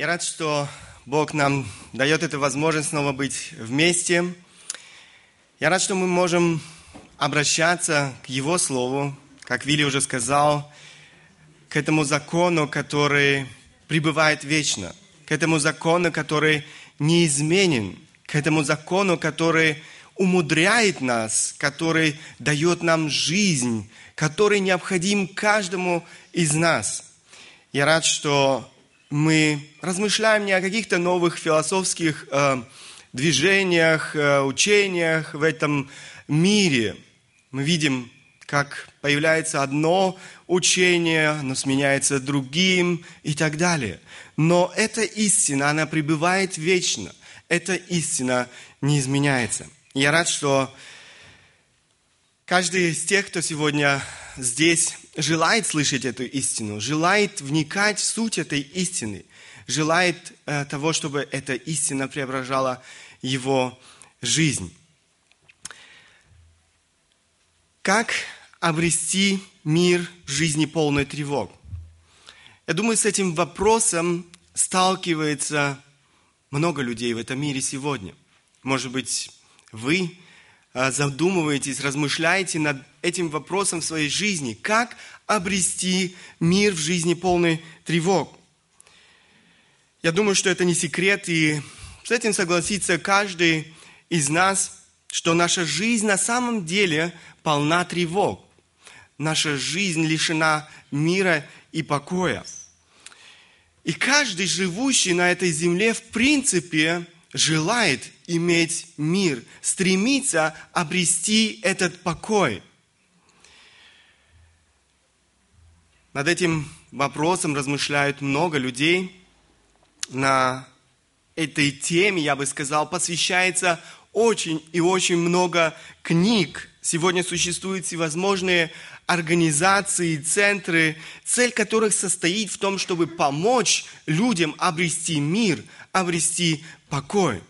Я рад, что Бог нам дает эту возможность снова быть вместе. Я рад, что мы можем обращаться к Его Слову, как Вилли уже сказал, к этому закону, который пребывает вечно, к этому закону, который неизменен, к этому закону, который умудряет нас, который дает нам жизнь, который необходим каждому из нас. Я рад, что мы размышляем не о каких-то новых философских э, движениях, э, учениях в этом мире. Мы видим, как появляется одно учение, но сменяется другим и так далее. Но эта истина, она пребывает вечно. Эта истина не изменяется. Я рад, что каждый из тех, кто сегодня здесь, желает слышать эту истину, желает вникать в суть этой истины, желает э, того, чтобы эта истина преображала его жизнь. Как обрести мир жизни полной тревог? Я думаю, с этим вопросом сталкивается много людей в этом мире сегодня. Может быть, вы задумываетесь, размышляете над этим вопросом в своей жизни. Как обрести мир в жизни полный тревог? Я думаю, что это не секрет, и с этим согласится каждый из нас, что наша жизнь на самом деле полна тревог. Наша жизнь лишена мира и покоя. И каждый живущий на этой земле, в принципе, желает иметь мир, стремится обрести этот покой. Над этим вопросом размышляют много людей. На этой теме, я бы сказал, посвящается очень и очень много книг. Сегодня существуют всевозможные организации, центры, цель которых состоит в том, чтобы помочь людям обрести мир, обрести покой.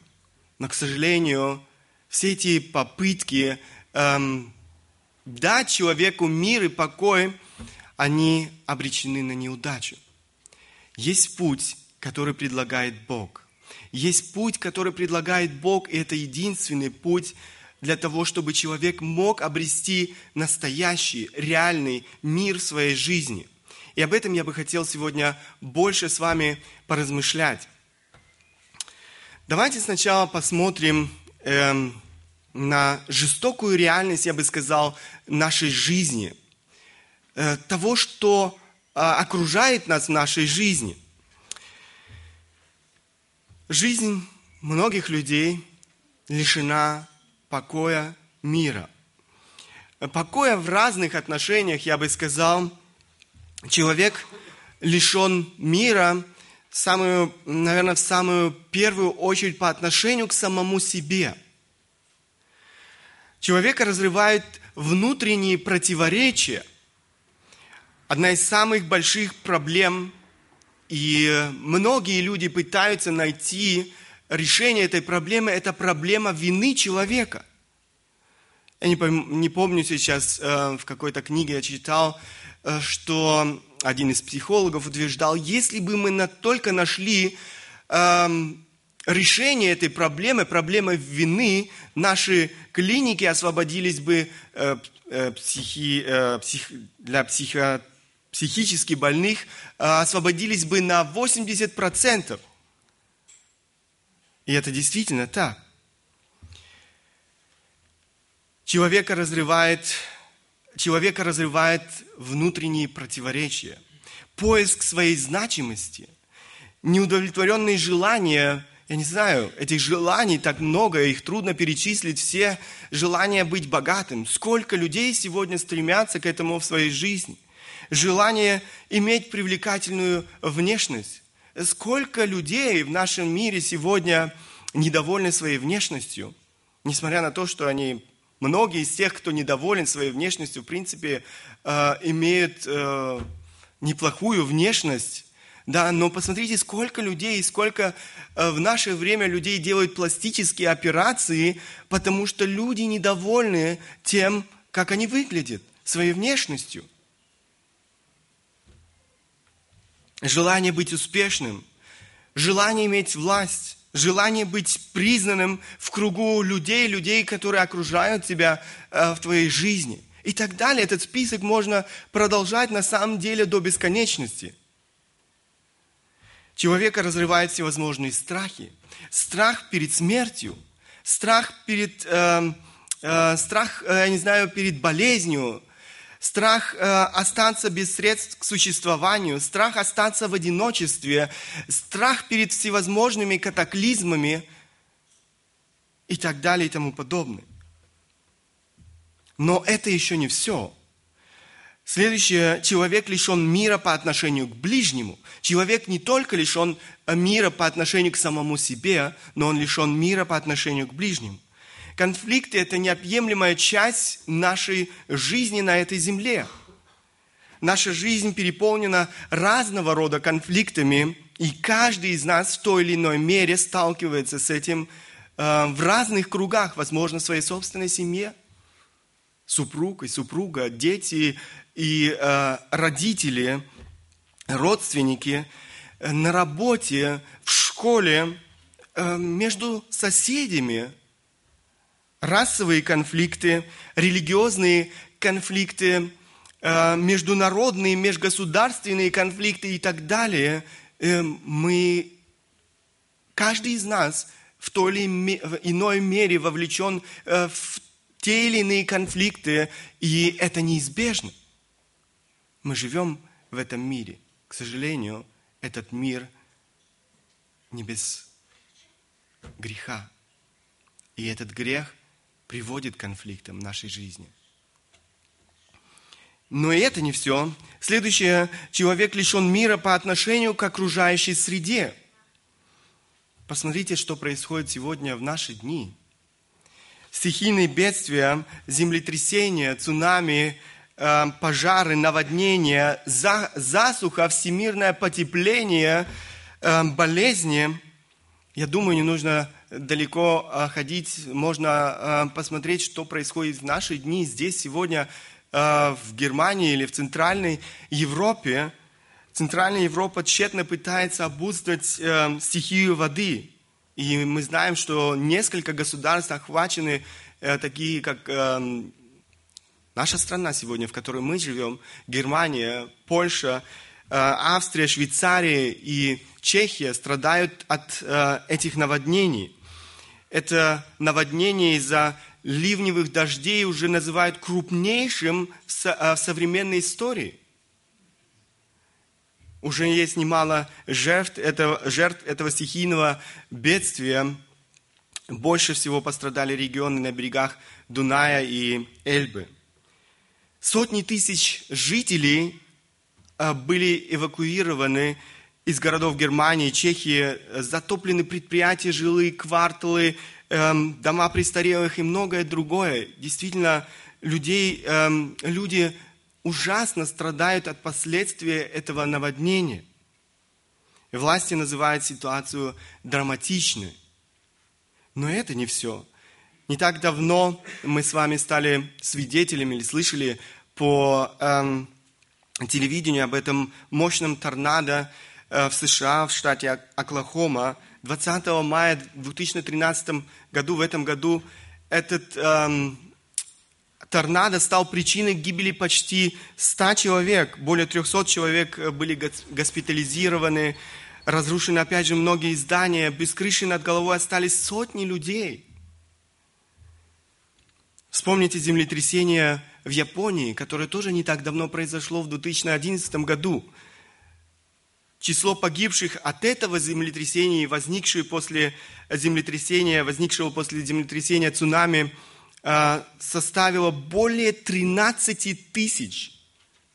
Но, к сожалению, все эти попытки эм, дать человеку мир и покой, они обречены на неудачу. Есть путь, который предлагает Бог. Есть путь, который предлагает Бог, и это единственный путь для того, чтобы человек мог обрести настоящий, реальный мир в своей жизни. И об этом я бы хотел сегодня больше с вами поразмышлять. Давайте сначала посмотрим э, на жестокую реальность, я бы сказал, нашей жизни, э, того, что э, окружает нас в нашей жизни. Жизнь многих людей лишена покоя мира. Покоя в разных отношениях, я бы сказал, человек лишен мира – самую, наверное, в самую первую очередь по отношению к самому себе. Человека разрывают внутренние противоречия. Одна из самых больших проблем, и многие люди пытаются найти решение этой проблемы, это проблема вины человека. Я не, помню сейчас, э, в какой-то книге я читал, э, что один из психологов утверждал, если бы мы только нашли эм, решение этой проблемы, проблемы вины, наши клиники освободились бы э, э, психи, э, псих, для психо, психически больных, э, освободились бы на 80%. И это действительно так. Человека разрывает человека разрывает внутренние противоречия, поиск своей значимости, неудовлетворенные желания, я не знаю, этих желаний так много, их трудно перечислить, все желания быть богатым. Сколько людей сегодня стремятся к этому в своей жизни? Желание иметь привлекательную внешность. Сколько людей в нашем мире сегодня недовольны своей внешностью, несмотря на то, что они Многие из тех, кто недоволен своей внешностью, в принципе, э, имеют э, неплохую внешность, да, но посмотрите, сколько людей, сколько э, в наше время людей делают пластические операции, потому что люди недовольны тем, как они выглядят, своей внешностью. Желание быть успешным, желание иметь власть, желание быть признанным в кругу людей, людей, которые окружают тебя э, в твоей жизни. И так далее. Этот список можно продолжать на самом деле до бесконечности. Человека разрывают всевозможные страхи. Страх перед смертью, страх перед, э, э, страх, э, я не знаю, перед болезнью, страх э, остаться без средств к существованию, страх остаться в одиночестве, страх перед всевозможными катаклизмами и так далее и тому подобное. Но это еще не все. Следующее, человек лишен мира по отношению к ближнему. Человек не только лишен мира по отношению к самому себе, но он лишен мира по отношению к ближнему. Конфликты – это неотъемлемая часть нашей жизни на этой земле. Наша жизнь переполнена разного рода конфликтами, и каждый из нас в той или иной мере сталкивается с этим э, в разных кругах, возможно, в своей собственной семье, супруг и супруга, дети и э, родители, родственники, э, на работе, в школе, э, между соседями, расовые конфликты, религиозные конфликты, э, международные, межгосударственные конфликты и так далее, э, мы, каждый из нас в той или иной мере вовлечен э, в те или иные конфликты, и это неизбежно. Мы живем в этом мире. К сожалению, этот мир не без греха. И этот грех приводит к конфликтам в нашей жизни. Но и это не все. Следующее. Человек лишен мира по отношению к окружающей среде. Посмотрите, что происходит сегодня в наши дни. Стихийные бедствия, землетрясения, цунами, э, пожары, наводнения, засуха, всемирное потепление, э, болезни. Я думаю, не нужно далеко а, ходить, можно а, посмотреть, что происходит в наши дни здесь, сегодня, а, в Германии или в Центральной Европе. Центральная Европа тщетно пытается обуздать э, стихию воды. И мы знаем, что несколько государств охвачены, э, такие как э, наша страна сегодня, в которой мы живем, Германия, Польша, Австрия, Швейцария и Чехия страдают от этих наводнений это наводнение из-за ливневых дождей уже называют крупнейшим в э, современной истории. Уже есть немало жертв этого, жертв этого стихийного бедствия. Больше всего пострадали регионы на берегах Дуная и Эльбы. Сотни тысяч жителей э, были эвакуированы из городов Германии, Чехии, э, затоплены предприятия, жилые кварталы, эм, дома престарелых и многое другое. Действительно, людей, эм, люди ужасно страдают от последствий этого наводнения. Власти называют ситуацию драматичной. Но это не все. Не так давно мы с вами стали свидетелями или слышали по эм, телевидению об этом мощном торнадо, в США, в штате Оклахома. 20 мая 2013 году, в этом году, этот эм, торнадо стал причиной гибели почти 100 человек. Более 300 человек э, были госпитализированы. Разрушены, опять же, многие здания. Без крыши над головой остались сотни людей. Вспомните землетрясение в Японии, которое тоже не так давно произошло в 2011 году число погибших от этого землетрясения, возникшего после землетрясения, возникшего после землетрясения цунами, а, составило более 13 тысяч.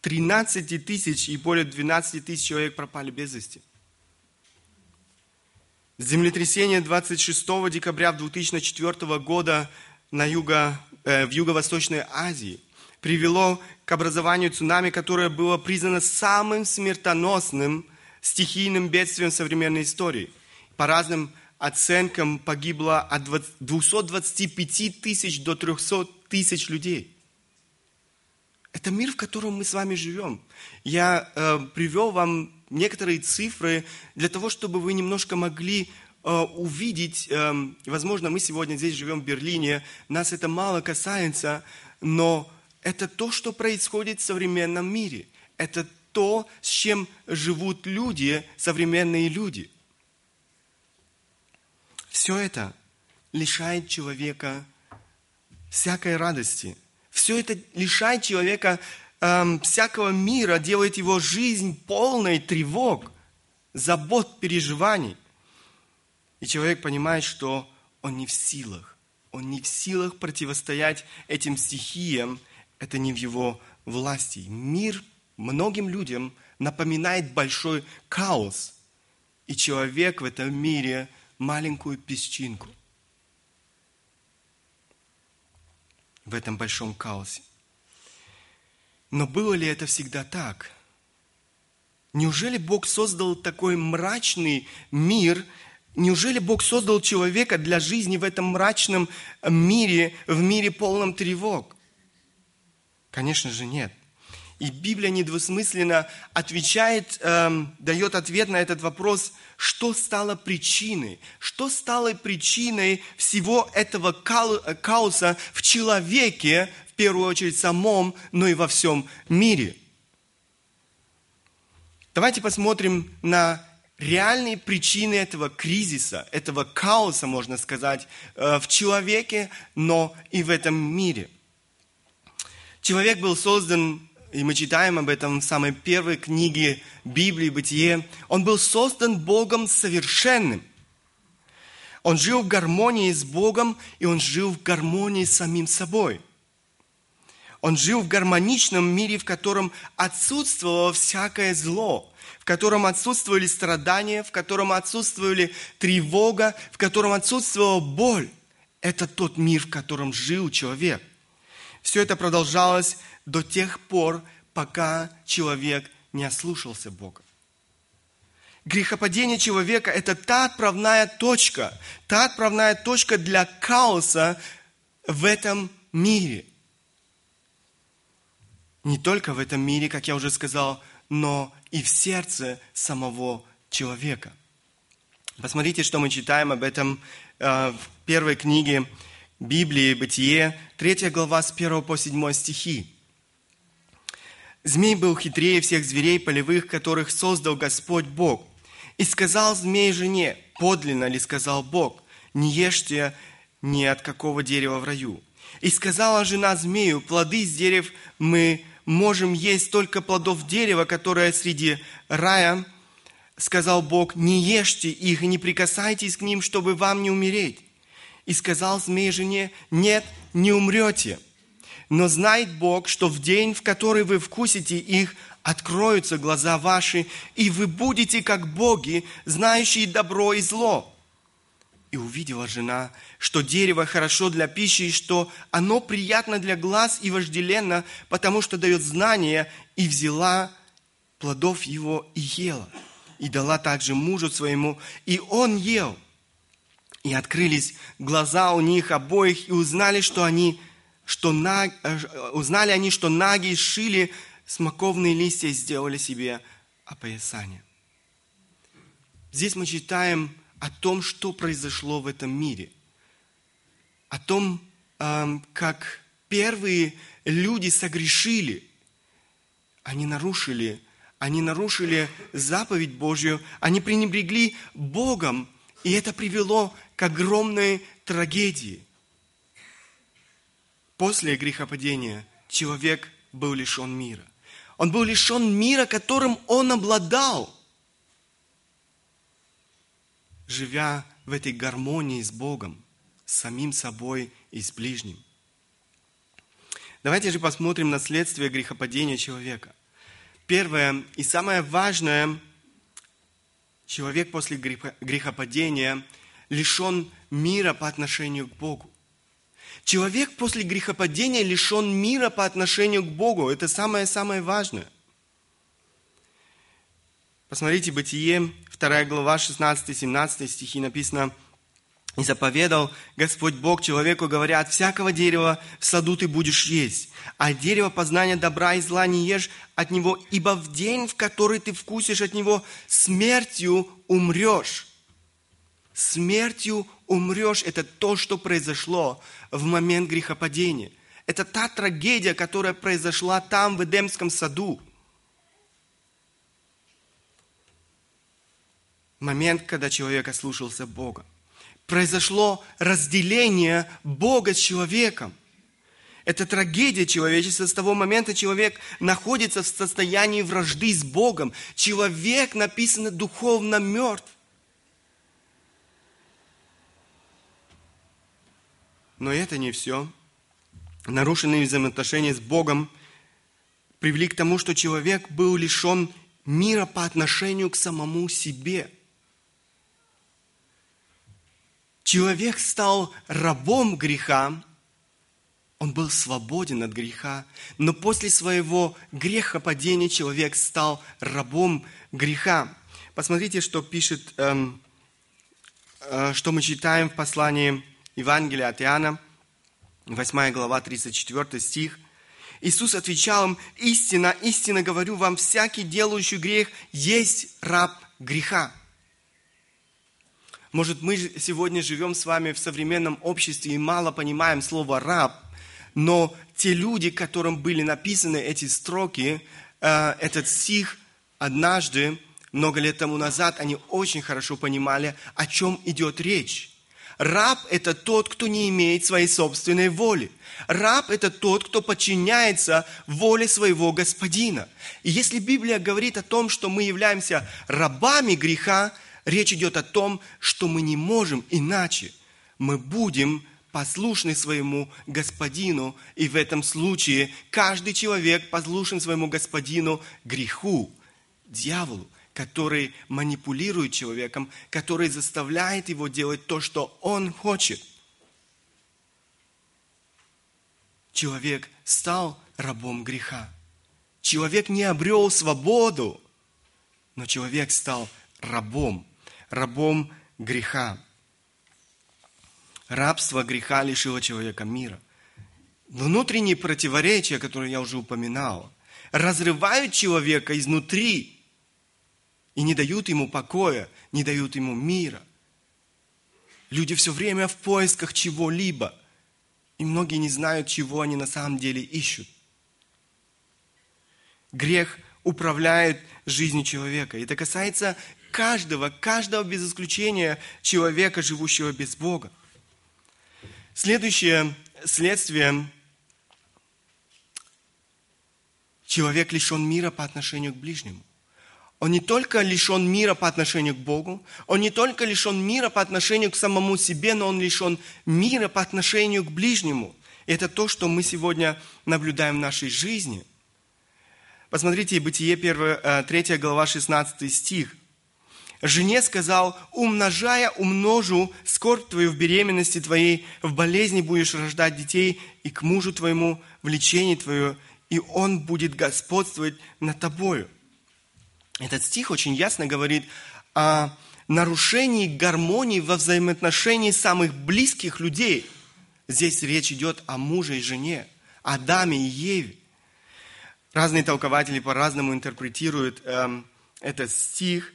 13 тысяч и более 12 тысяч человек пропали без вести. Землетрясение 26 декабря 2004 года на юго, э, в Юго-Восточной Азии привело к образованию цунами, которое было признано самым смертоносным – стихийным бедствием современной истории. По разным оценкам погибло от 225 тысяч до 300 тысяч людей. Это мир, в котором мы с вами живем. Я э, привел вам некоторые цифры для того, чтобы вы немножко могли э, увидеть, э, возможно, мы сегодня здесь живем в Берлине, нас это мало касается, но это то, что происходит в современном мире. Это то, с чем живут люди, современные люди. Все это лишает человека всякой радости. Все это лишает человека эм, всякого мира, делает его жизнь полной тревог, забот, переживаний. И человек понимает, что он не в силах. Он не в силах противостоять этим стихиям. Это не в его власти. Мир многим людям напоминает большой хаос. И человек в этом мире маленькую песчинку в этом большом хаосе. Но было ли это всегда так? Неужели Бог создал такой мрачный мир? Неужели Бог создал человека для жизни в этом мрачном мире, в мире полном тревог? Конечно же нет. И Библия недвусмысленно отвечает, эм, дает ответ на этот вопрос, что стало причиной, что стало причиной всего этого хаоса в человеке, в первую очередь самом, но и во всем мире. Давайте посмотрим на реальные причины этого кризиса, этого хаоса, можно сказать, э, в человеке, но и в этом мире. Человек был создан и мы читаем об этом в самой первой книге Библии, Бытие, он был создан Богом совершенным. Он жил в гармонии с Богом, и он жил в гармонии с самим собой. Он жил в гармоничном мире, в котором отсутствовало всякое зло, в котором отсутствовали страдания, в котором отсутствовали тревога, в котором отсутствовала боль. Это тот мир, в котором жил человек. Все это продолжалось до тех пор, пока человек не ослушался Бога. Грехопадение человека – это та отправная точка, та отправная точка для хаоса в этом мире. Не только в этом мире, как я уже сказал, но и в сердце самого человека. Посмотрите, что мы читаем об этом э, в первой книге Библии, Бытие, 3 глава с 1 по 7 стихи. Змей был хитрее всех зверей полевых, которых создал Господь Бог. И сказал змей жене, подлинно ли сказал Бог, не ешьте ни от какого дерева в раю. И сказала жена змею, плоды с дерев мы можем есть только плодов дерева, которое среди рая, сказал Бог, не ешьте их и не прикасайтесь к ним, чтобы вам не умереть. И сказал змей жене, нет, не умрете. Но знает Бог, что в день, в который вы вкусите их, откроются глаза ваши, и вы будете как боги, знающие добро и зло. И увидела жена, что дерево хорошо для пищи, и что оно приятно для глаз и вожделенно, потому что дает знания, и взяла плодов его и ела. И дала также мужу своему, и он ел. И открылись глаза у них обоих, и узнали, что они что на, э, узнали они, что наги сшили смоковные листья и сделали себе опоясание. Здесь мы читаем о том, что произошло в этом мире. О том, эм, как первые люди согрешили. Они нарушили, они нарушили заповедь Божью, они пренебрегли Богом, и это привело к огромной трагедии. После грехопадения человек был лишен мира. Он был лишен мира, которым он обладал, живя в этой гармонии с Богом, с самим собой и с ближним. Давайте же посмотрим на следствие грехопадения человека. Первое и самое важное, человек после грехопадения лишен мира по отношению к Богу. Человек после грехопадения лишен мира по отношению к Богу. Это самое-самое важное. Посмотрите, Бытие, 2 глава, 16-17 стихи написано, И заповедал Господь Бог человеку, говоря, от всякого дерева в саду ты будешь есть, а дерево познания добра и зла не ешь от него, ибо в день, в который ты вкусишь от него, смертью умрешь. Смертью умрешь. Это то, что произошло в момент грехопадения. Это та трагедия, которая произошла там, в Эдемском саду. Момент, когда человек ослушался Бога произошло разделение Бога с человеком. Это трагедия человечества. С того момента человек находится в состоянии вражды с Богом. Человек, написано, духовно мертв. Но это не все. Нарушенные взаимоотношения с Богом привели к тому, что человек был лишен мира по отношению к самому себе – человек стал рабом греха, он был свободен от греха, но после своего грехопадения человек стал рабом греха. Посмотрите, что пишет, эм, э, что мы читаем в послании Евангелия от Иоанна, 8 глава, 34 стих. Иисус отвечал им, истина, истинно говорю вам, всякий делающий грех есть раб греха. Может, мы сегодня живем с вами в современном обществе и мало понимаем слово «раб», но те люди, которым были написаны эти строки, э, этот стих однажды, много лет тому назад, они очень хорошо понимали, о чем идет речь. Раб – это тот, кто не имеет своей собственной воли. Раб – это тот, кто подчиняется воле своего господина. И если Библия говорит о том, что мы являемся рабами греха, Речь идет о том, что мы не можем иначе. Мы будем послушны своему господину, и в этом случае каждый человек послушен своему господину греху, дьяволу, который манипулирует человеком, который заставляет его делать то, что он хочет. Человек стал рабом греха. Человек не обрел свободу, но человек стал рабом рабом греха. Рабство греха лишило человека мира. Внутренние противоречия, которые я уже упоминал, разрывают человека изнутри и не дают ему покоя, не дают ему мира. Люди все время в поисках чего-либо, и многие не знают, чего они на самом деле ищут. Грех управляет жизнью человека. Это касается каждого, каждого без исключения человека, живущего без Бога. Следующее следствие человек лишен мира по отношению к ближнему. Он не только лишен мира по отношению к Богу, он не только лишен мира по отношению к самому себе, но он лишен мира по отношению к ближнему. И это то, что мы сегодня наблюдаем в нашей жизни. Посмотрите, Бытие 1, 3 э, глава 16 стих – Жене сказал, умножая, умножу скорбь твою в беременности твоей, в болезни будешь рождать детей, и к мужу твоему влечение твое, и он будет господствовать над тобою. Этот стих очень ясно говорит о нарушении гармонии во взаимоотношении самых близких людей. Здесь речь идет о муже и жене, Адаме и Еве. Разные толкователи по-разному интерпретируют эм, этот стих –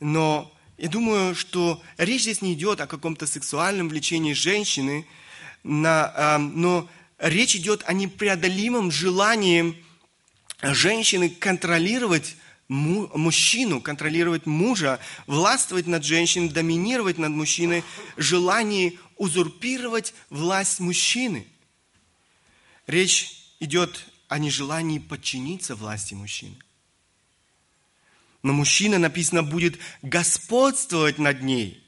но я думаю, что речь здесь не идет о каком-то сексуальном влечении женщины, э, но речь идет о непреодолимом желании женщины контролировать му, мужчину, контролировать мужа, властвовать над женщиной, доминировать над мужчиной, желание узурпировать власть мужчины. Речь идет о нежелании подчиниться власти мужчины. Но мужчина, написано, будет господствовать над ней.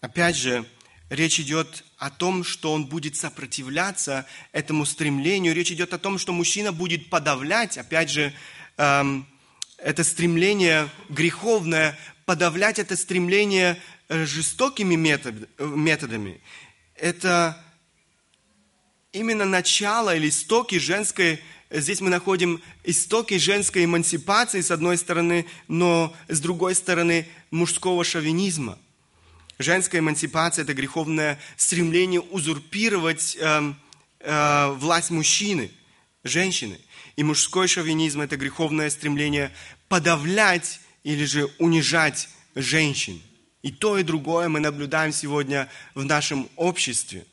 Опять же, речь идет о том, что он будет сопротивляться этому стремлению. Речь идет о том, что мужчина будет подавлять, опять же, эм, это стремление греховное, подавлять это стремление э, жестокими метод, методами. Это именно начало или истоки женской Здесь мы находим истоки женской эмансипации, с одной стороны, но с другой стороны, мужского шовинизма. женская эмансипация – это греховное стремление узурпировать э, э, власть мужчины, женщины. И мужской шовинизм – это греховное стремление подавлять или же унижать женщин. И то, и другое мы наблюдаем сегодня в нашем обществе.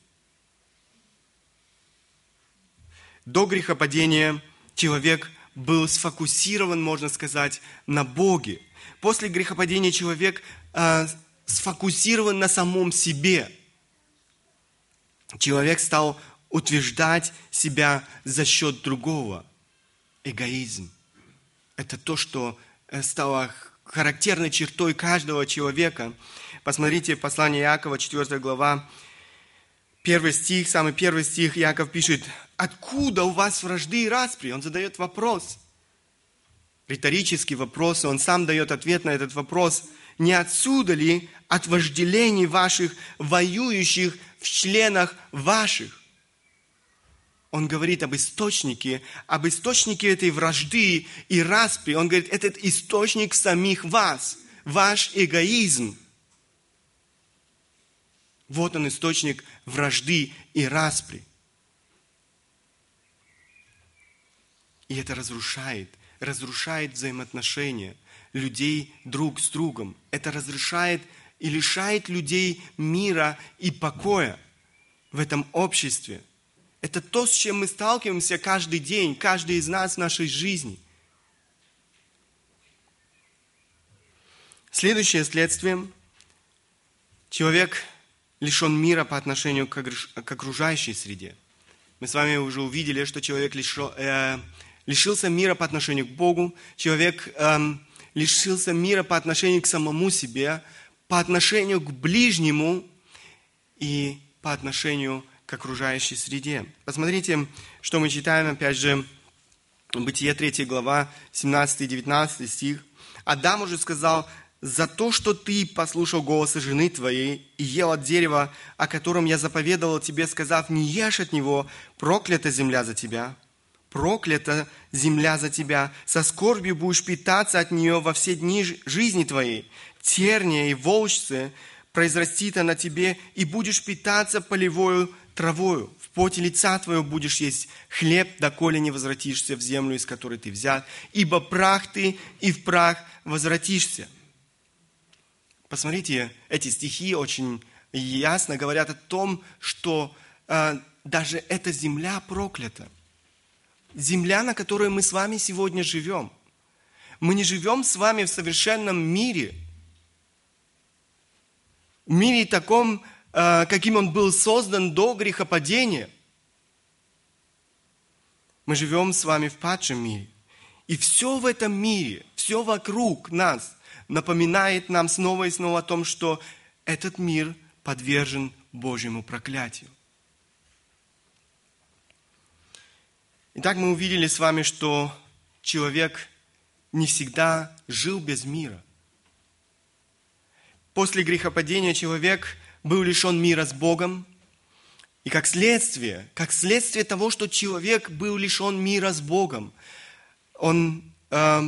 До грехопадения человек был сфокусирован, можно сказать, на Боге. После грехопадения человек э, сфокусирован на самом себе. Человек стал утверждать себя за счет другого. Эгоизм. Это то, что э, стало характерной чертой каждого человека. Посмотрите послание Иакова, 4 глава, первый стих, самый первый стих, Иаков пишет, «Откуда у вас вражды и распри?» Он задает вопрос. Риторический вопрос, он сам дает ответ на этот вопрос. «Не отсюда ли от вожделений ваших, воюющих в членах ваших?» Он говорит об источнике, об источнике этой вражды и распри. Он говорит, этот источник самих вас, ваш эгоизм. Вот он источник вражды и распри. И это разрушает, разрушает взаимоотношения людей друг с другом. Это разрушает и лишает людей мира и покоя в этом обществе – это то, с чем мы сталкиваемся каждый день, каждый из нас в нашей жизни. Следующее следствие. Человек лишен мира по отношению к окружающей среде. Мы с вами уже увидели, что человек лишил, э, лишился мира по отношению к Богу, человек э, лишился мира по отношению к самому себе, по отношению к ближнему и по отношению к окружающей среде. Посмотрите, что мы читаем, опять же, Бытие 3 глава, 17 и 19 стих. Адам уже сказал, «За то, что ты послушал голоса жены твоей и ел от дерева, о котором я заповедовал тебе, сказав, не ешь от него, проклята земля за тебя, проклята земля за тебя, со скорбью будешь питаться от нее во все дни жизни твоей, терния и волчцы произрастит она тебе, и будешь питаться полевою травою, в поте лица твоего будешь есть хлеб, доколе не возвратишься в землю, из которой ты взят, ибо прах ты, и в прах возвратишься. Посмотрите, эти стихи очень ясно говорят о том, что э, даже эта земля проклята. Земля, на которой мы с вами сегодня живем. Мы не живем с вами в совершенном мире. В мире таком, Э, каким он был создан до грехопадения. Мы живем с вами в падшем мире. И все в этом мире, все вокруг нас напоминает нам снова и снова о том, что этот мир подвержен Божьему проклятию. Итак, мы увидели с вами, что человек не всегда жил без мира. После грехопадения человек был лишен мира с Богом. И как следствие, как следствие того, что человек был лишен мира с Богом, он, э,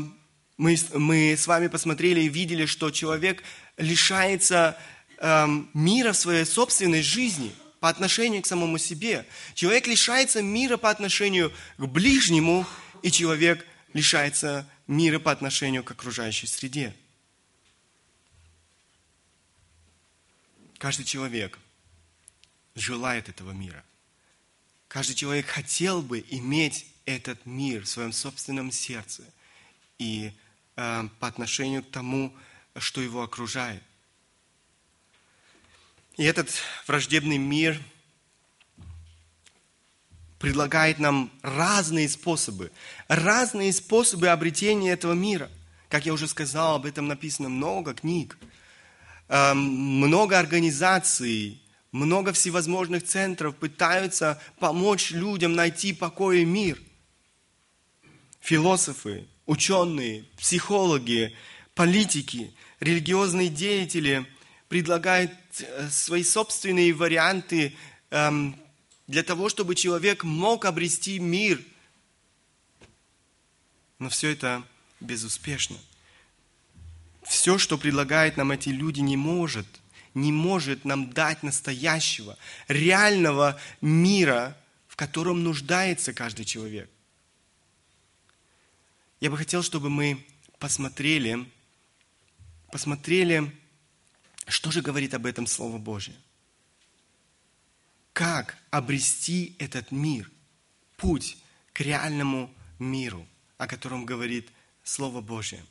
мы, мы с вами посмотрели и видели, что человек лишается э, мира в своей собственной жизни по отношению к самому себе. Человек лишается мира по отношению к ближнему, и человек лишается мира по отношению к окружающей среде. Каждый человек желает этого мира. Каждый человек хотел бы иметь этот мир в своем собственном сердце и по отношению к тому, что его окружает. И этот враждебный мир предлагает нам разные способы, разные способы обретения этого мира. Как я уже сказал, об этом написано много книг – Эм, много организаций, много всевозможных центров пытаются помочь людям найти покой и мир. Философы, ученые, психологи, политики, религиозные деятели предлагают э, свои собственные варианты эм, для того, чтобы человек мог обрести мир. Но все это безуспешно. Все, что предлагают нам эти люди, не может, не может нам дать настоящего, реального мира, в котором нуждается каждый человек. Я бы хотел, чтобы мы посмотрели, посмотрели, что же говорит об этом Слово Божье. Как обрести этот мир, путь к реальному миру, о котором говорит Слово Божье.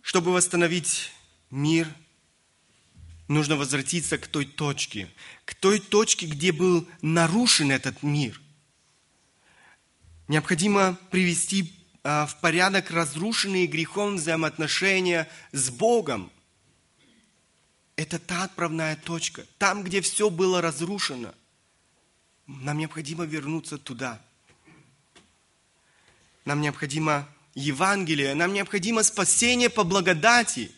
Чтобы восстановить мир, нужно возвратиться к той точке, к той точке, где был нарушен этот мир. Необходимо привести в порядок разрушенные грехом взаимоотношения с Богом. Это та отправная точка, там, где все было разрушено. Нам необходимо вернуться туда. Нам необходимо Евангелие, нам необходимо спасение по благодати.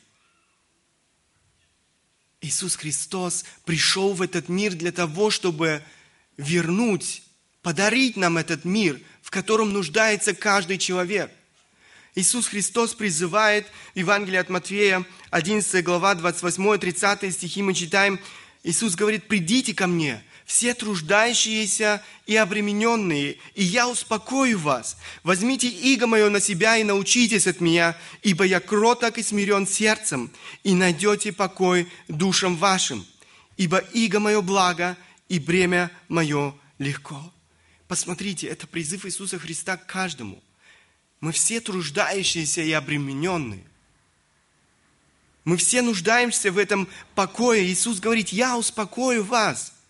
Иисус Христос пришел в этот мир для того, чтобы вернуть, подарить нам этот мир, в котором нуждается каждый человек. Иисус Христос призывает в Евангелии от Матфея, 11 глава, 28-30 стихи мы читаем, Иисус говорит, «Придите ко мне, все труждающиеся и обремененные, и я успокою вас. Возьмите иго мое на себя и научитесь от меня, ибо я кроток и смирен сердцем, и найдете покой душам вашим. Ибо иго мое благо, и бремя мое легко». Посмотрите, это призыв Иисуса Христа к каждому. Мы все труждающиеся и обремененные. Мы все нуждаемся в этом покое. Иисус говорит, я успокою вас –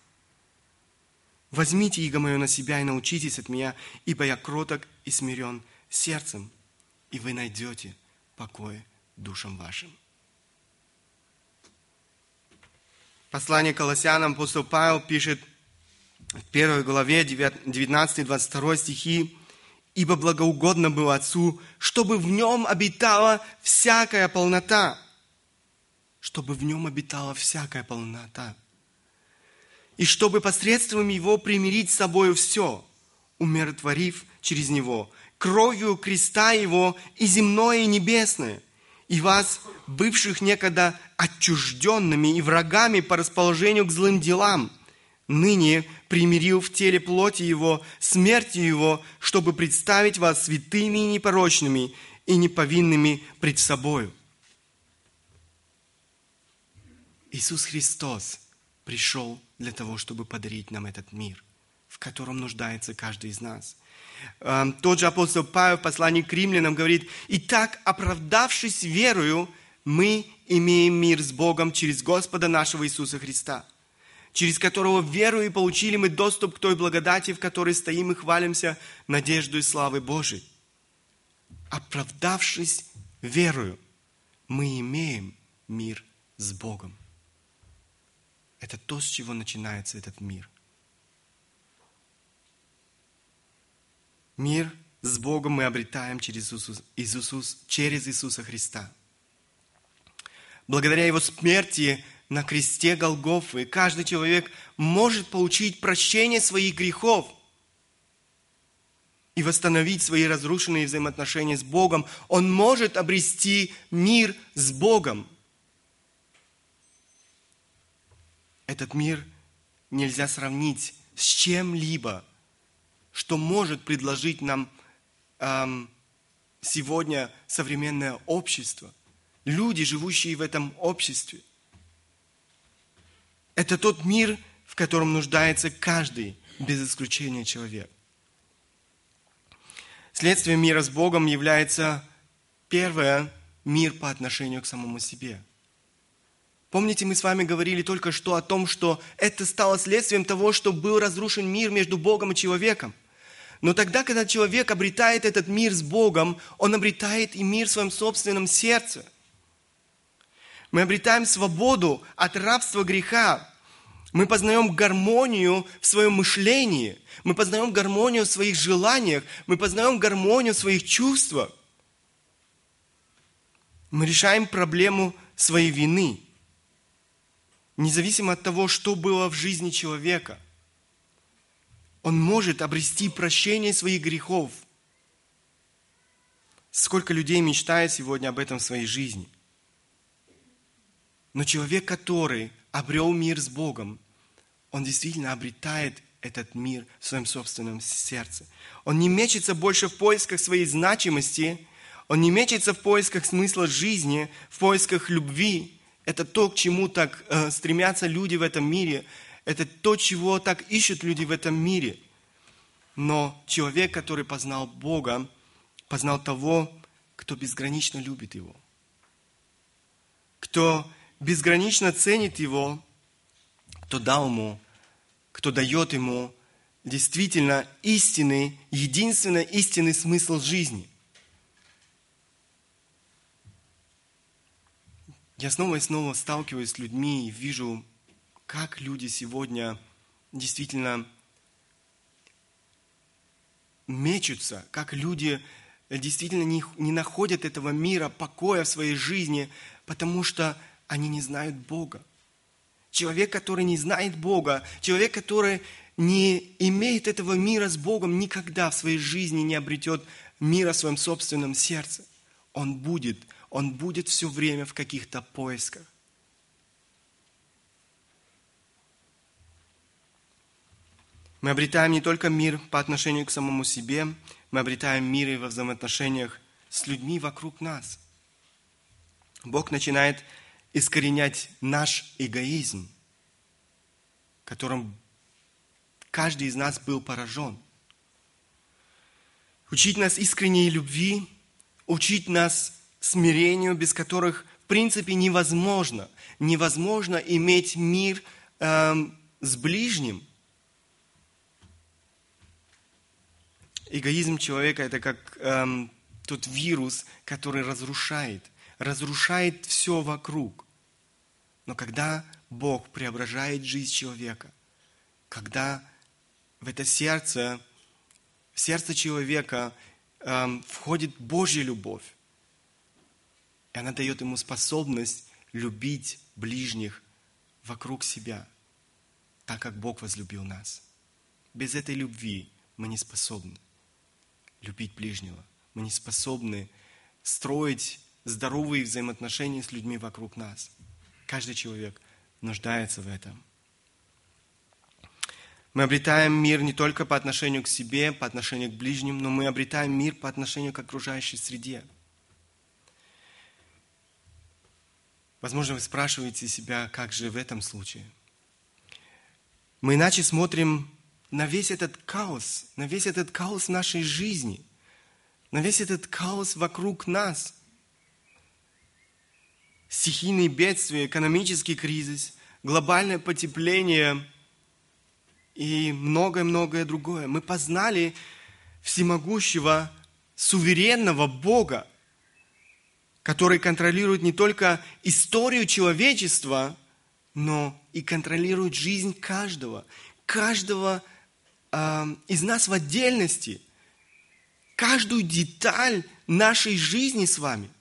Возьмите иго мое на себя и научитесь от меня, ибо я кроток и смирен сердцем, и вы найдете покой душам вашим. Послание Колоссянам апостол Павел пишет в первой главе 19-22 стихи, «Ибо благоугодно было Отцу, чтобы в нем обитала всякая полнота». Чтобы в нем обитала всякая полнота и чтобы посредством Его примирить с собой все, умиротворив через Него, кровью креста Его и земное, и небесное, и вас, бывших некогда отчужденными и врагами по расположению к злым делам, ныне примирил в теле плоти Его, смертью Его, чтобы представить вас святыми и непорочными и неповинными пред собою. Иисус Христос пришел для того, чтобы подарить нам этот мир, в котором нуждается каждый из нас. Эм, тот же апостол Павел в послании к римлянам говорит, «Итак, оправдавшись верою, мы имеем мир с Богом через Господа нашего Иисуса Христа, через которого верою и получили мы доступ к той благодати, в которой стоим и хвалимся надеждой и славой Божией. Оправдавшись верою, мы имеем мир с Богом. Это то, с чего начинается этот мир. Мир с Богом мы обретаем через, Иисус, Иисус, через Иисуса Христа. Благодаря Его смерти на кресте Голгофы каждый человек может получить прощение своих грехов и восстановить свои разрушенные взаимоотношения с Богом. Он может обрести мир с Богом. Этот мир нельзя сравнить с чем-либо, что может предложить нам эм, сегодня современное общество, люди, живущие в этом обществе. Это тот мир, в котором нуждается каждый, без исключения человек. Следствием мира с Богом является первое – мир по отношению к самому себе – Помните, мы с вами говорили только что о том, что это стало следствием того, что был разрушен мир между Богом и человеком. Но тогда, когда человек обретает этот мир с Богом, он обретает и мир в своем собственном сердце. Мы обретаем свободу от рабства греха. Мы познаем гармонию в своем мышлении. Мы познаем гармонию в своих желаниях. Мы познаем гармонию в своих чувствах. Мы решаем проблему своей вины – независимо от того, что было в жизни человека, он может обрести прощение своих грехов. Сколько людей мечтает сегодня об этом в своей жизни? Но человек, который обрел мир с Богом, он действительно обретает этот мир в своем собственном сердце. Он не мечется больше в поисках своей значимости, он не мечется в поисках смысла жизни, в поисках любви. Это то, к чему так э, стремятся люди в этом мире. Это то, чего так ищут люди в этом мире. Но человек, который познал Бога, познал того, кто безгранично любит Его, кто безгранично ценит Его, кто дал Ему кто дает ему действительно истинный, единственный истинный смысл жизни. Я снова и снова сталкиваюсь с людьми и вижу, как люди сегодня действительно мечутся, как люди действительно не, не находят этого мира, покоя в своей жизни, потому что они не знают Бога. Человек, который не знает Бога, человек, который не имеет этого мира с Богом, никогда в своей жизни не обретет мира в своем собственном сердце. Он будет, он будет все время в каких-то поисках. Мы обретаем не только мир по отношению к самому себе, мы обретаем мир и во взаимоотношениях с людьми вокруг нас. Бог начинает искоренять наш эгоизм, которым каждый из нас был поражен. Учить нас искренней любви, учить нас смирению, без которых в принципе невозможно. Невозможно иметь мир эм, с ближним. Эгоизм человека – это как эм, тот вирус, который разрушает – разрушает все вокруг. Но когда Бог преображает жизнь человека, когда в это сердце, в сердце человека эм, входит Божья любовь, и она дает ему способность любить ближних вокруг себя, так как Бог возлюбил нас. Без этой любви мы не способны любить ближнего. Мы не способны строить здоровые взаимоотношения с людьми вокруг нас. Каждый человек нуждается в этом. Мы обретаем мир не только по отношению к себе, по отношению к ближним, но мы обретаем мир по отношению к окружающей среде. Возможно, вы спрашиваете себя, как же в этом случае. Мы иначе смотрим на весь этот хаос, на весь этот хаос нашей жизни, на весь этот хаос вокруг нас – стихийные бедствия, экономический кризис, глобальное потепление и многое-многое другое. Мы познали всемогущего, суверенного Бога, который контролирует не только историю человечества, но и контролирует жизнь каждого, каждого э, из нас в отдельности, каждую деталь нашей жизни с вами –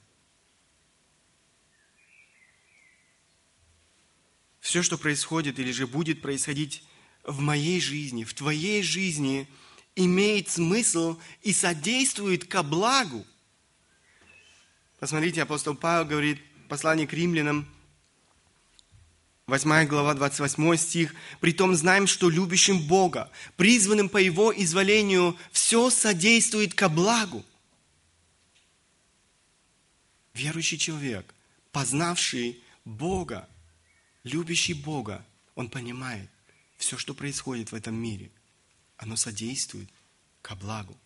все, что происходит или же будет происходить в моей жизни, в твоей жизни, имеет смысл и содействует ко благу. Посмотрите, апостол Павел говорит, послание к римлянам, 8 глава, 28 стих. «Притом знаем, что любящим Бога, призванным по Его изволению, все содействует ко благу». Верующий человек, познавший Бога, любящий Бога, он понимает, все, что происходит в этом мире, оно содействует ко благу.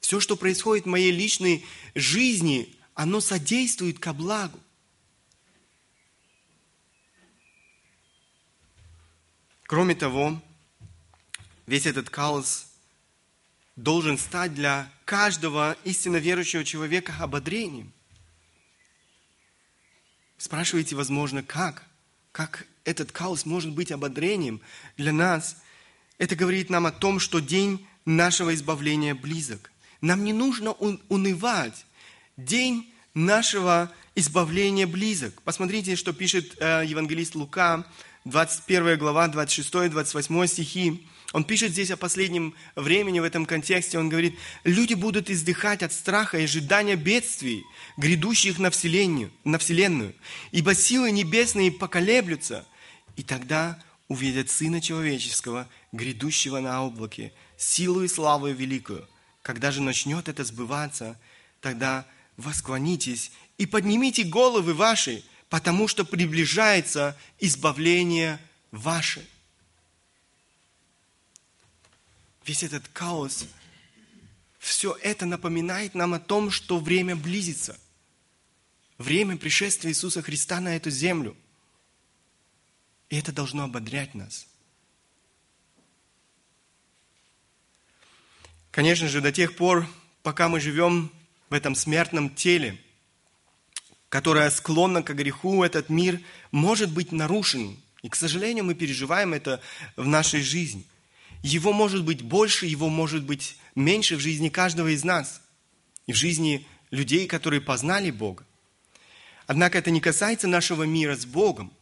Все, что происходит в моей личной жизни, оно содействует ко благу. Кроме того, весь этот хаос должен стать для каждого истинно верующего человека ободрением. Спрашиваете, возможно, как? Как этот хаос может быть ободрением для нас. Это говорит нам о том, что день нашего избавления близок. Нам не нужно унывать. День нашего избавления близок. Посмотрите, что пишет э, евангелист Лука, 21 глава, 26-28 стихи. Он пишет здесь о последнем времени в этом контексте. Он говорит, люди будут издыхать от страха и ожидания бедствий, грядущих на вселенную, на вселенную. Ибо силы небесные поколеблются, и тогда увидят Сына Человеческого, грядущего на облаке, силу и славу великую. Когда же начнет это сбываться, тогда восклонитесь и поднимите головы ваши, потому что приближается избавление ваше. Весь этот хаос, все это напоминает нам о том, что время близится. Время пришествия Иисуса Христа на эту землю. И это должно ободрять нас. Конечно же, до тех пор, пока мы живем в этом смертном теле, которое склонно к греху, этот мир может быть нарушен. И, к сожалению, мы переживаем это в нашей жизни. Его может быть больше, его может быть меньше в жизни каждого из нас. И в жизни людей, которые познали Бога. Однако это не касается нашего мира с Богом,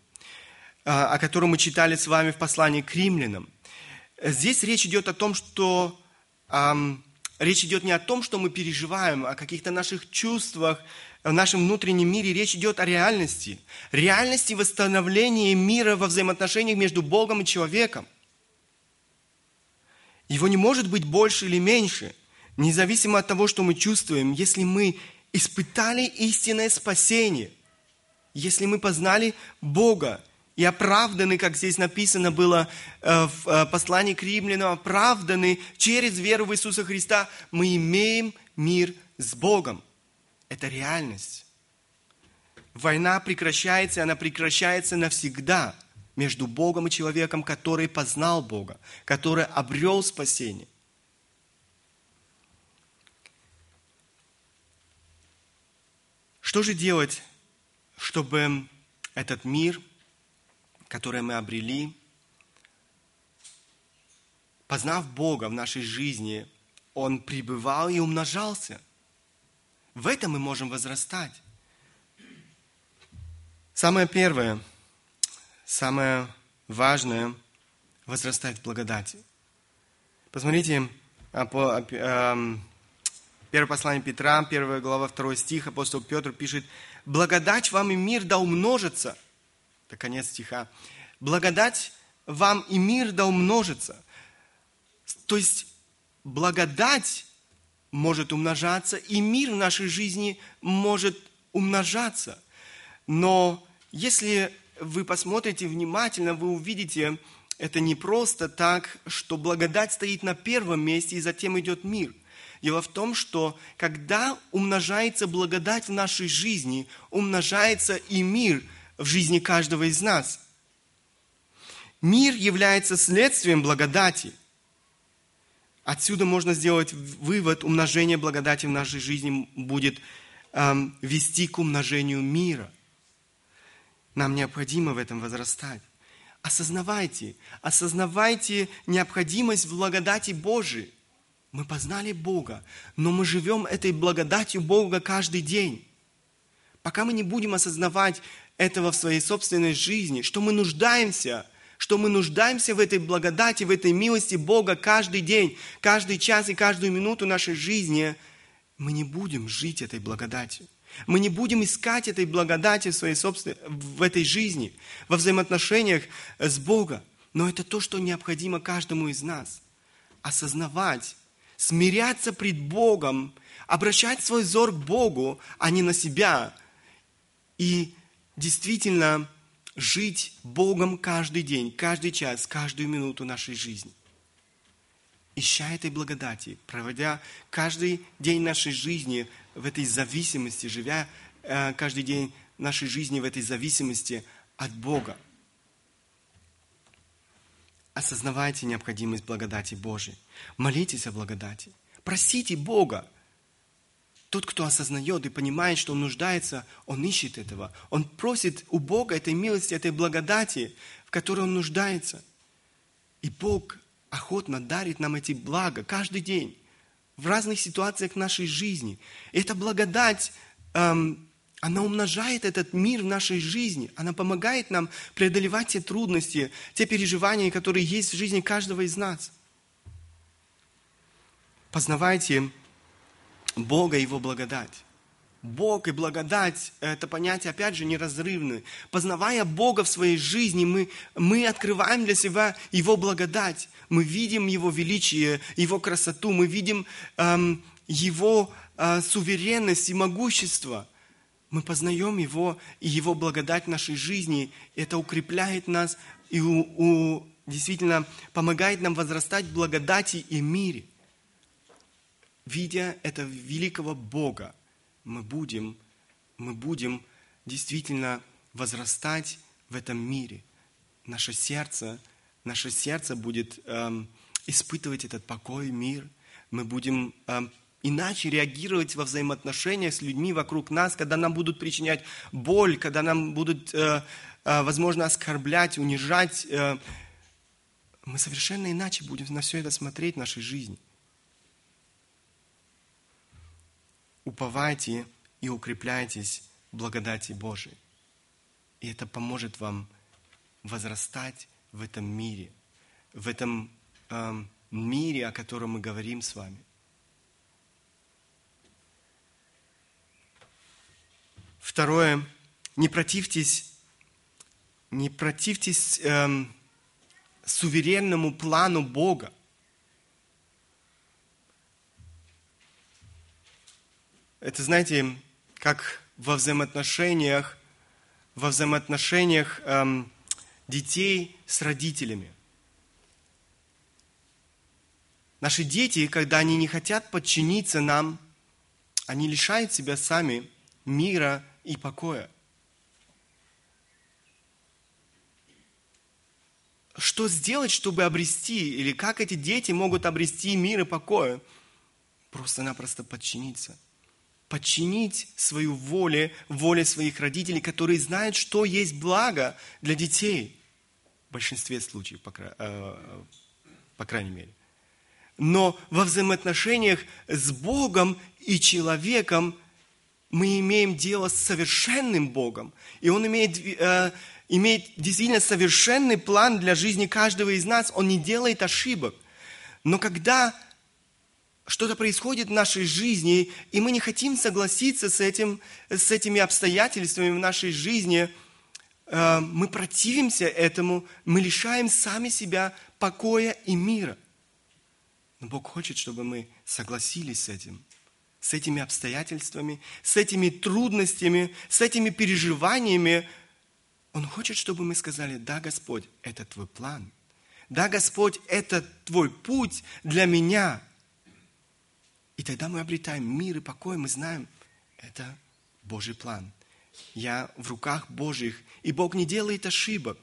а, о котором мы читали с вами в послании к римлянам. Здесь речь идет о том, что эм, речь идет не о том, что мы переживаем, о каких-то наших чувствах, в нашем внутреннем мире. Речь идет о реальности. Реальности восстановления мира во взаимоотношениях между Богом и человеком. Его не может быть больше или меньше, независимо от того, что мы чувствуем, если мы испытали истинное спасение, если мы познали Бога, и оправданы, как здесь написано было э, в э, послании к римлянам, оправданы через веру в Иисуса Христа, мы имеем мир с Богом. Это реальность. Война прекращается, и она прекращается навсегда между Богом и человеком, который познал Бога, который обрел спасение. Что же делать, чтобы этот мир – которое мы обрели, познав Бога в нашей жизни, Он пребывал и умножался. В этом мы можем возрастать. Самое первое, самое важное – возрастать в благодати. Посмотрите, а, первое послание Петра, первая глава, второй стих, апостол Петр пишет, «Благодать вам и мир да умножится – это конец стиха. Благодать вам и мир да умножится. То есть благодать может умножаться, и мир в нашей жизни может умножаться. Но если вы посмотрите внимательно, вы увидите, это не просто так, что благодать стоит на первом месте, и затем идет мир. Дело в том, что когда умножается благодать в нашей жизни, умножается и мир – в жизни каждого из нас. Мир является следствием благодати. Отсюда можно сделать вывод, умножение благодати в нашей жизни будет эм, вести к умножению мира. Нам необходимо в этом возрастать. Осознавайте, осознавайте необходимость благодати Божией. Мы познали Бога, но мы живем этой благодатью Бога каждый день. Пока мы не будем осознавать этого в своей собственной жизни, что мы нуждаемся, что мы нуждаемся в этой благодати, в этой милости Бога каждый день, каждый час и каждую минуту нашей жизни, мы не будем жить этой благодатью. Мы не будем искать этой благодати в, своей собственной, в этой жизни, во взаимоотношениях с Богом. Но это то, что необходимо каждому из нас. Осознавать, смиряться пред Богом, обращать свой взор к Богу, а не на себя. И действительно жить Богом каждый день, каждый час, каждую минуту нашей жизни. Ища этой благодати, проводя каждый день нашей жизни в этой зависимости, живя э, каждый день нашей жизни в этой зависимости от Бога. Осознавайте необходимость благодати Божьей. Молитесь о благодати. Просите Бога тот, кто осознает и понимает, что он нуждается, он ищет этого. Он просит у Бога этой милости, этой благодати, в которой он нуждается. И Бог охотно дарит нам эти блага каждый день, в разных ситуациях нашей жизни. И эта благодать, эм, она умножает этот мир в нашей жизни. Она помогает нам преодолевать те трудности, те переживания, которые есть в жизни каждого из нас – познавайте Бога и Его благодать. Бог и благодать – это понятие, опять же, неразрывны. Познавая Бога в своей жизни, мы, мы открываем для себя Его благодать. Мы видим Его величие, Его красоту, мы видим эм, Его э, суверенность и могущество. Мы познаем Его и Его благодать в нашей жизни. Это укрепляет нас и у, у, действительно помогает нам возрастать в благодати и мире. Видя этого великого Бога, мы будем, мы будем действительно возрастать в этом мире. Наше сердце, наше сердце будет эм, испытывать этот покой, мир. Мы будем эм, иначе реагировать во взаимоотношениях с людьми вокруг нас, когда нам будут причинять боль, когда нам будут, э, э, возможно, оскорблять, унижать. Э, мы совершенно иначе будем на все это смотреть в нашей жизни. Уповайте и укрепляйтесь благодати Божией. И это поможет вам возрастать в этом мире, в этом э, мире, о котором мы говорим с вами. Второе, не противьтесь, не противьтесь э, суверенному плану Бога. Это, знаете, как во взаимоотношениях, во взаимоотношениях эм, детей с родителями. Наши дети, когда они не хотят подчиниться нам, они лишают себя сами мира и покоя. Что сделать, чтобы обрести, или как эти дети могут обрести мир и покой? Просто-напросто подчиниться – подчинить свою воле, воле своих родителей, которые знают, что есть благо для детей. В большинстве случаев, по, э, по крайней мере. Но во взаимоотношениях с Богом и человеком мы имеем дело с совершенным Богом. И Он имеет, э, имеет действительно совершенный план для жизни каждого из нас. Он не делает ошибок. Но когда что-то происходит в нашей жизни, и мы не хотим согласиться с, этим, с этими обстоятельствами в нашей жизни, э, мы противимся этому, мы лишаем сами себя покоя и мира. Но Бог хочет, чтобы мы согласились с этим, с этими обстоятельствами, с этими трудностями, с этими переживаниями. Он хочет, чтобы мы сказали, да, Господь, это Твой план. Да, Господь, это Твой путь для меня – и тогда мы обретаем мир и покой, мы знаем, это Божий план. Я в руках Божьих, и Бог не делает ошибок.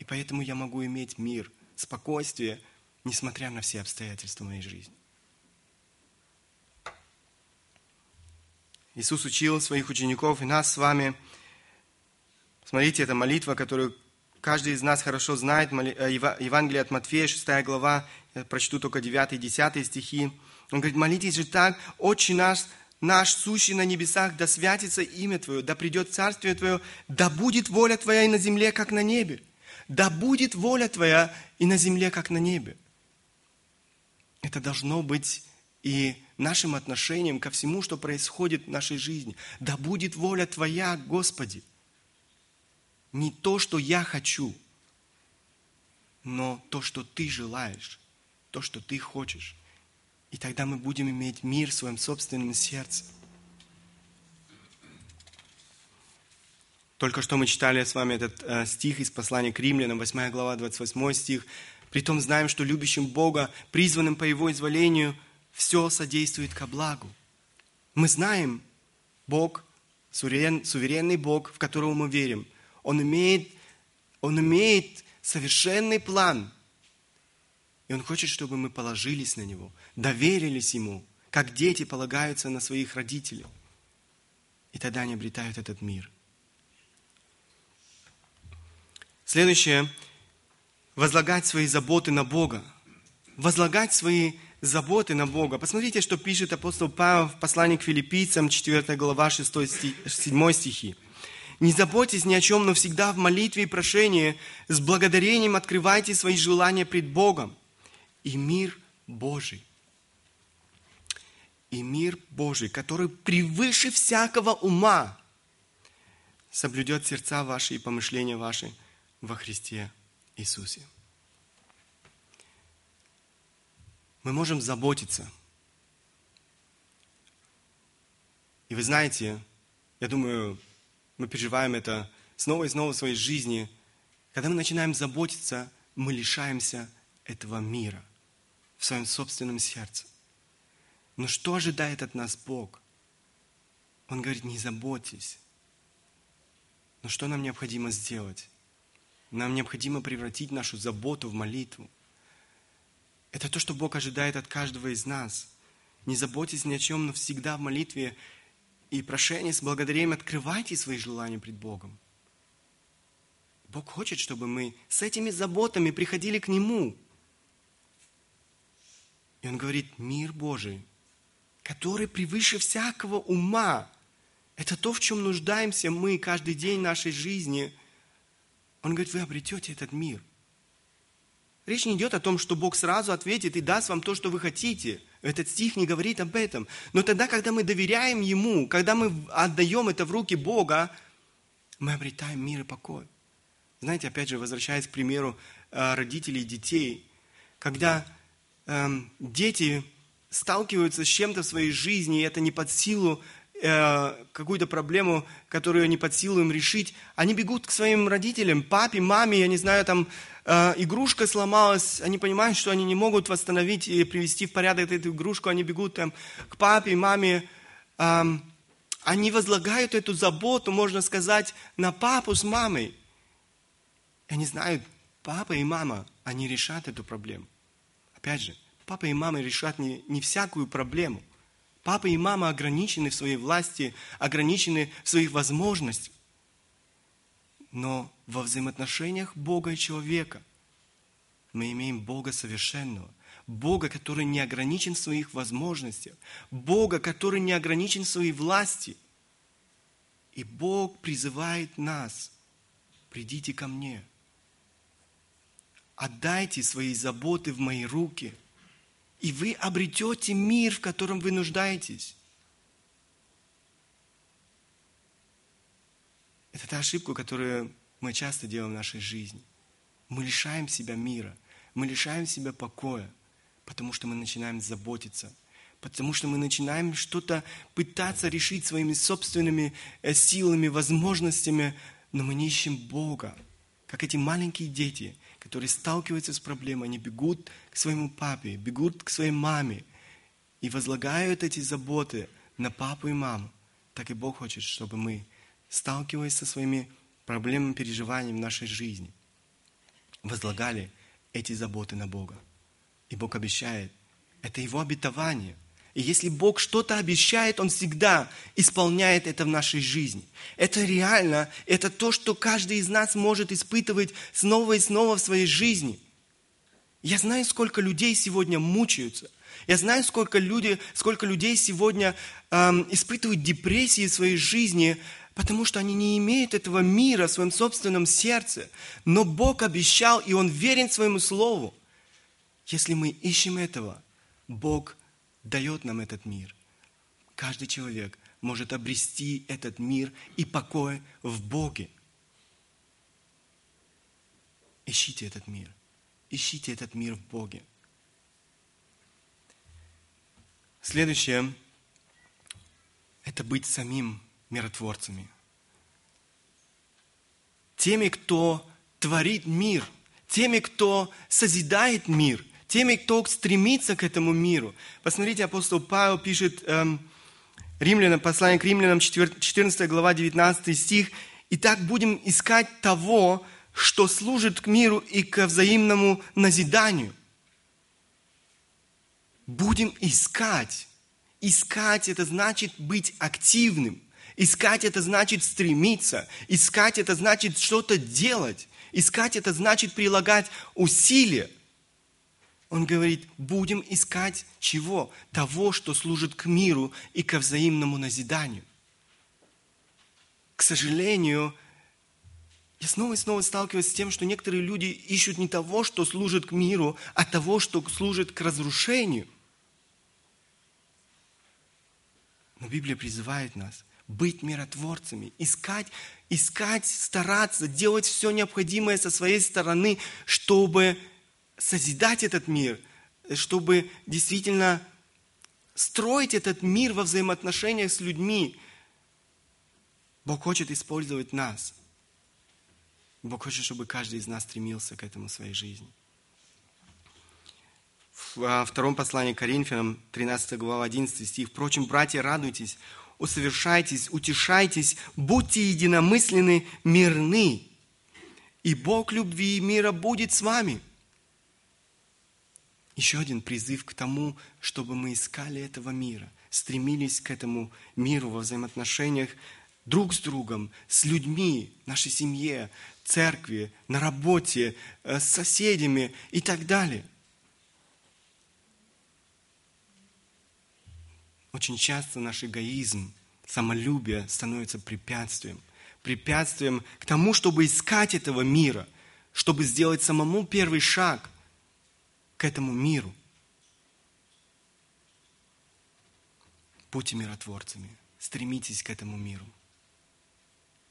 И поэтому я могу иметь мир, спокойствие, несмотря на все обстоятельства моей жизни. Иисус учил своих учеников и нас с вами. Смотрите, это молитва, которую каждый из нас хорошо знает. Э, Евангелие от Матфея, 6 глава. Я прочту только 9 и 10 стихи. Он говорит, молитесь же так, Отче наш, наш сущий на небесах, да святится имя Твое, да придет Царствие Твое, да будет воля Твоя и на земле, как на небе. Да будет воля Твоя и на земле, как на небе. Это должно быть и нашим отношением ко всему, что происходит в нашей жизни. Да будет воля Твоя, Господи. Не то, что я хочу, но то, что Ты желаешь, то, что Ты хочешь. И тогда мы будем иметь мир в своем собственном сердце. Только что мы читали с вами этот э, стих из послания к римлянам, 8 глава, 28 стих. Притом знаем, что любящим Бога, призванным по Его изволению, все содействует ко благу. Мы знаем, Бог, суверен, суверенный Бог, в которого мы верим. Он имеет, он имеет совершенный план – и Он хочет, чтобы мы положились на Него, доверились Ему, как дети полагаются на своих родителей. И тогда они обретают этот мир. Следующее – возлагать свои заботы на Бога. Возлагать свои заботы на Бога. Посмотрите, что пишет апостол Павел в послании к филиппийцам, 4 глава, 6 стих, 7 стихи. «Не заботьтесь ни о чем, но всегда в молитве и прошении с благодарением открывайте свои желания пред Богом и мир Божий. и мир Божий, который превыше всякого ума, соблюдет сердца ваши и помышления ваши во Христе Иисусе. Мы можем заботиться. И вы знаете, я думаю, мы переживаем это снова и снова в своей жизни. Когда мы начинаем заботиться, мы лишаемся этого мира в своем собственном сердце. Но что ожидает от нас Бог? Он говорит, не заботьтесь. Но что нам необходимо сделать? Нам необходимо превратить нашу заботу в молитву. Это то, что Бог ожидает от каждого из нас. Не заботьтесь ни о чем, но всегда в молитве и прошении с благодарением открывайте свои желания пред Богом. Бог хочет, чтобы мы с этими заботами приходили к Нему. И Он говорит, мир Божий, который превыше всякого ума, это то, в чем нуждаемся мы каждый день нашей жизни. Он говорит, вы обретете этот мир. Речь не идет о том, что Бог сразу ответит и даст вам то, что вы хотите. Этот стих не говорит об этом. Но тогда, когда мы доверяем Ему, когда мы отдаем это в руки Бога, мы обретаем мир и покой. Знаете, опять же, возвращаясь к примеру э, родителей и детей, когда эм, дети сталкиваются с чем-то в своей жизни, и это не под силу э, какую-то проблему, которую не под силу им решить, они бегут к своим родителям, папе, маме, я не знаю, там э, игрушка сломалась, они понимают, что они не могут восстановить и привести в порядок эту игрушку, они бегут там к папе, маме, э, они возлагают эту заботу, можно сказать, на папу с мамой. Они знают, папа и мама, они решат эту проблему. Опять же, папа и мама решат не, не всякую проблему. Папа и мама ограничены в своей власти, ограничены в своих возможностях. Но во взаимоотношениях Бога и человека мы имеем Бога совершенного, Бога, который не ограничен в своих возможностях, Бога, который не ограничен в своей власти. И Бог призывает нас, придите ко мне – отдайте свои заботы в мои руки, и вы обретете мир, в котором вы нуждаетесь. Это та ошибка, которую мы часто делаем в нашей жизни. Мы лишаем себя мира, мы лишаем себя покоя, потому что мы начинаем заботиться, потому что мы начинаем что-то пытаться решить своими собственными э, силами, возможностями, но мы не ищем Бога, как эти маленькие дети, которые сталкиваются с проблемой, они бегут к своему папе, бегут к своей маме и возлагают эти заботы на папу и маму. Так и Бог хочет, чтобы мы, сталкиваясь со своими проблемами, переживаниями в нашей жизни, возлагали эти заботы на Бога. И Бог обещает, это Его обетование. И если Бог что-то обещает, Он всегда исполняет это в нашей жизни. Это реально, это то, что каждый из нас может испытывать снова и снова в своей жизни. Я знаю, сколько людей сегодня мучаются. Я знаю, сколько, люди, сколько людей сегодня эм, испытывают депрессии в своей жизни, потому что они не имеют этого мира в своем собственном сердце. Но Бог обещал, и Он верен своему Слову. Если мы ищем этого, Бог дает нам этот мир. Каждый человек может обрести этот мир и покой в Боге. Ищите этот мир. Ищите этот мир в Боге. Следующее – это быть самим миротворцами. Теми, кто творит мир, теми, кто созидает мир – теми, кто стремится к этому миру. Посмотрите, апостол Павел пишет эм, римлянам, послание к римлянам, 14 глава, 19 стих. «Итак, будем искать того, что служит к миру и к взаимному назиданию». Будем искать. Искать – это значит быть активным. Искать – это значит стремиться. Искать – это значит что-то делать. Искать – это значит прилагать усилия – он говорит, будем искать чего? Того, что служит к миру и ко взаимному назиданию. К сожалению, я снова и снова сталкиваюсь с тем, что некоторые люди ищут не того, что служит к миру, а того, что служит к разрушению. Но Библия призывает нас быть миротворцами, искать, искать, стараться, делать все необходимое со своей стороны, чтобы созидать этот мир, чтобы действительно строить этот мир во взаимоотношениях с людьми. Бог хочет использовать нас. Бог хочет, чтобы каждый из нас стремился к этому в своей жизни. В втором послании к Коринфянам, 13 глава, 11 стих. «Впрочем, братья, радуйтесь, усовершайтесь, утешайтесь, будьте единомысленны, мирны, и Бог любви и мира будет с вами». Еще один призыв к тому, чтобы мы искали этого мира, стремились к этому миру во взаимоотношениях друг с другом, с людьми, нашей семье, церкви, на работе, э, с соседями и так далее. Очень часто наш эгоизм, самолюбие становится препятствием. Препятствием к тому, чтобы искать этого мира, чтобы сделать самому первый шаг к этому миру. Будьте миротворцами, стремитесь к этому миру.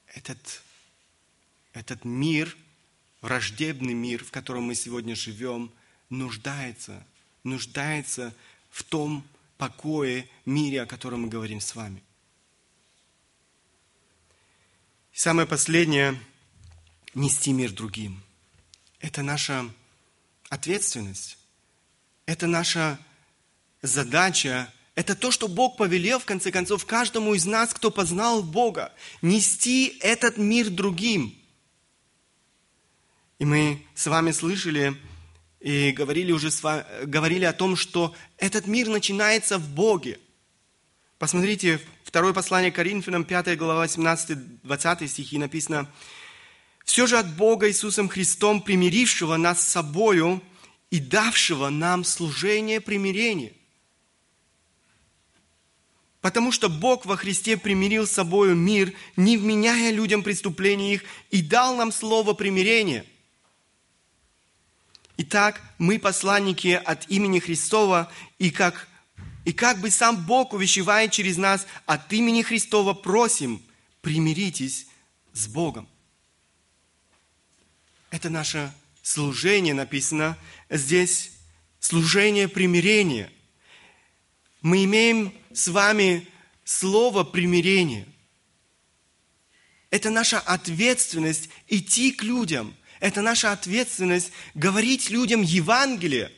Этот, этот мир, враждебный мир, в котором мы сегодня живем, нуждается, нуждается в том, покое, мире, о котором мы говорим с вами. И самое последнее – нести мир другим. Это наша ответственность, это наша задача, это то, что Бог повелел, в конце концов, каждому из нас, кто познал Бога, нести этот мир другим. И мы с вами слышали и говорили уже с вами, говорили о том, что этот мир начинается в Боге. Посмотрите, второе послание Коринфянам, 5 глава, 18-20 стихи написано, «Все же от Бога Иисусом Христом, примирившего нас с собою и давшего нам служение примирения». Потому что Бог во Христе примирил с собою мир, не вменяя людям преступлений их, и дал нам слово примирения – Итак, мы посланники от имени Христова, и как, и как бы сам Бог увещевает через нас, от имени Христова просим, примиритесь с Богом. Это наше служение написано здесь, служение примирения. Мы имеем с вами слово примирения. Это наша ответственность идти к людям – это наша ответственность говорить людям Евангелие,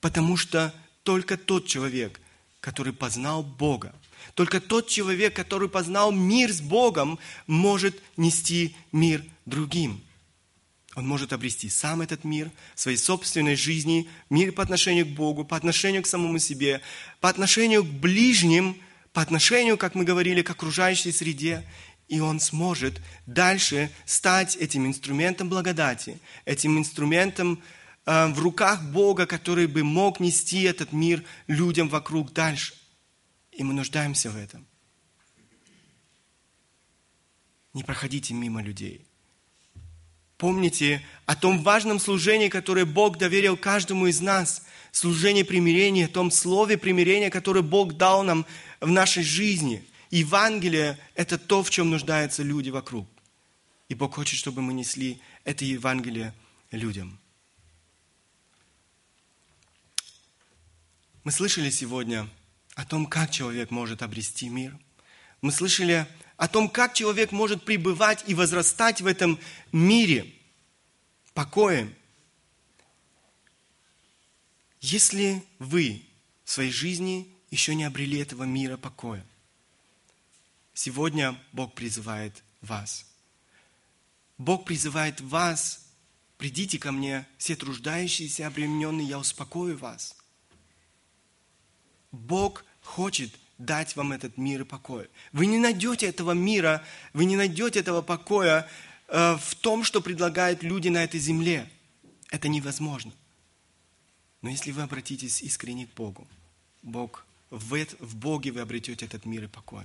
потому что только тот человек, который познал Бога, только тот человек, который познал мир с Богом, может нести мир другим. Он может обрести сам этот мир в своей собственной жизни, мир по отношению к Богу, по отношению к самому себе, по отношению к ближним, по отношению, как мы говорили, к окружающей среде и он сможет дальше стать этим инструментом благодати, этим инструментом э, в руках Бога, который бы мог нести этот мир людям вокруг дальше. И мы нуждаемся в этом. Не проходите мимо людей. Помните о том важном служении, которое Бог доверил каждому из нас, служение примирения, о том слове примирения, которое Бог дал нам в нашей жизни – Евангелие – это то, в чем нуждаются люди вокруг. И Бог хочет, чтобы мы несли это Евангелие людям. Мы слышали сегодня о том, как человек может обрести мир. Мы слышали о том, как человек может пребывать и возрастать в этом мире покоем. Если вы в своей жизни еще не обрели этого мира покоя, Сегодня Бог призывает вас. Бог призывает вас, придите ко мне, все труждающиеся, обремененные, я успокою вас. Бог хочет дать вам этот мир и покой. Вы не найдете этого мира, вы не найдете этого покоя э, в том, что предлагают люди на этой земле. Это невозможно. Но если вы обратитесь искренне к Богу, Бог, в, в Боге вы обретете этот мир и покой.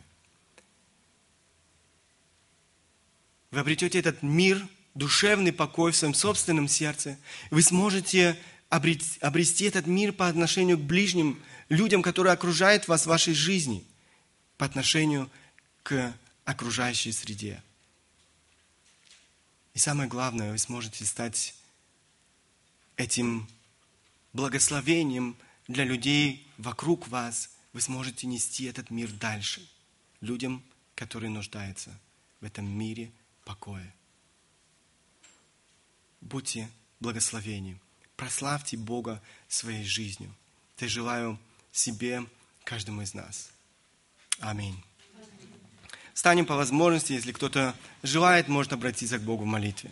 Вы обретете этот мир, душевный покой в своем собственном сердце. Вы сможете обрести этот мир по отношению к ближним, людям, которые окружают вас в вашей жизни. по отношению к окружающей среде. И самое главное, вы сможете стать этим благословением для людей вокруг вас. Вы сможете нести этот мир дальше людям, которые нуждаются в этом мире покоя. Будьте благословением. Прославьте Бога своей жизнью. Это желаю себе, каждому из нас. Аминь. Станем по возможности, если кто-то желает, может обратиться к Богу в молитве.